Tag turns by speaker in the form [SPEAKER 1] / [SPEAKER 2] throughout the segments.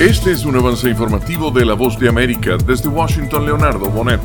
[SPEAKER 1] Este es un avance informativo de La Voz de América. Desde Washington, Leonardo Bonet.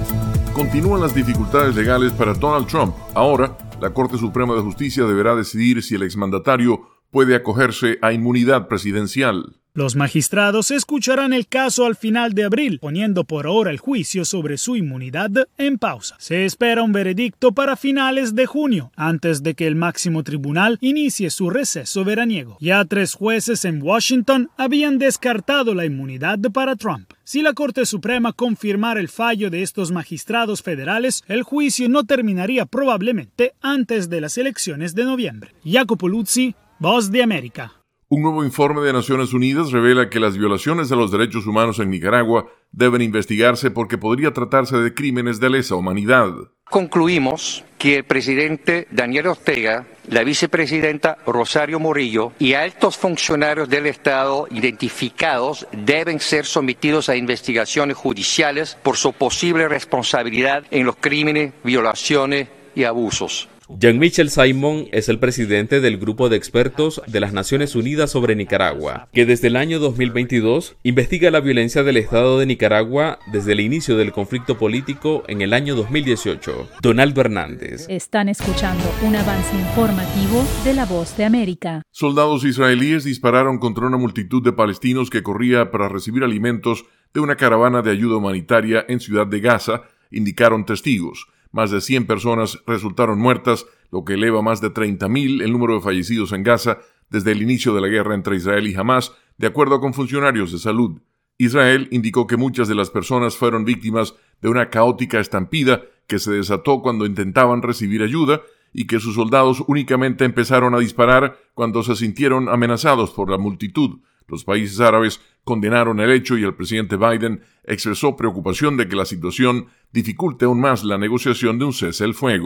[SPEAKER 1] Continúan las dificultades legales para Donald Trump. Ahora, la Corte Suprema de Justicia deberá decidir si el exmandatario puede acogerse a inmunidad presidencial.
[SPEAKER 2] Los magistrados escucharán el caso al final de abril, poniendo por ahora el juicio sobre su inmunidad en pausa. Se espera un veredicto para finales de junio, antes de que el máximo tribunal inicie su receso veraniego. Ya tres jueces en Washington habían descartado la inmunidad para Trump. Si la Corte Suprema confirmara el fallo de estos magistrados federales, el juicio no terminaría probablemente antes de las elecciones de noviembre. Jacopo Luzzi, Voz de América.
[SPEAKER 1] Un nuevo informe de Naciones Unidas revela que las violaciones de los derechos humanos en Nicaragua deben investigarse porque podría tratarse de crímenes de lesa humanidad.
[SPEAKER 3] Concluimos que el presidente Daniel Ortega, la vicepresidenta Rosario Morillo y altos funcionarios del Estado identificados deben ser sometidos a investigaciones judiciales por su posible responsabilidad en los crímenes, violaciones y abusos.
[SPEAKER 4] Jean-Michel Simon es el presidente del Grupo de Expertos de las Naciones Unidas sobre Nicaragua, que desde el año 2022 investiga la violencia del Estado de Nicaragua desde el inicio del conflicto político en el año 2018. Donaldo Hernández.
[SPEAKER 5] Están escuchando un avance informativo de la voz de América.
[SPEAKER 1] Soldados israelíes dispararon contra una multitud de palestinos que corría para recibir alimentos de una caravana de ayuda humanitaria en Ciudad de Gaza, indicaron testigos. Más de 100 personas resultaron muertas, lo que eleva más de 30.000 el número de fallecidos en Gaza desde el inicio de la guerra entre Israel y Hamas, de acuerdo con funcionarios de salud. Israel indicó que muchas de las personas fueron víctimas de una caótica estampida que se desató cuando intentaban recibir ayuda y que sus soldados únicamente empezaron a disparar cuando se sintieron amenazados por la multitud. Los países árabes condenaron el hecho y el presidente Biden expresó preocupación de que la situación dificulte aún más la negociación de un cese el fuego.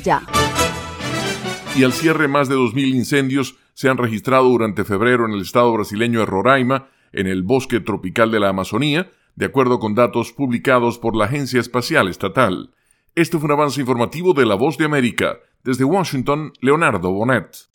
[SPEAKER 1] Y al cierre, más de 2.000 incendios se han registrado durante febrero en el estado brasileño de Roraima, en el bosque tropical de la Amazonía, de acuerdo con datos publicados por la Agencia Espacial Estatal. Este fue un avance informativo de La Voz de América. Desde Washington, Leonardo Bonet.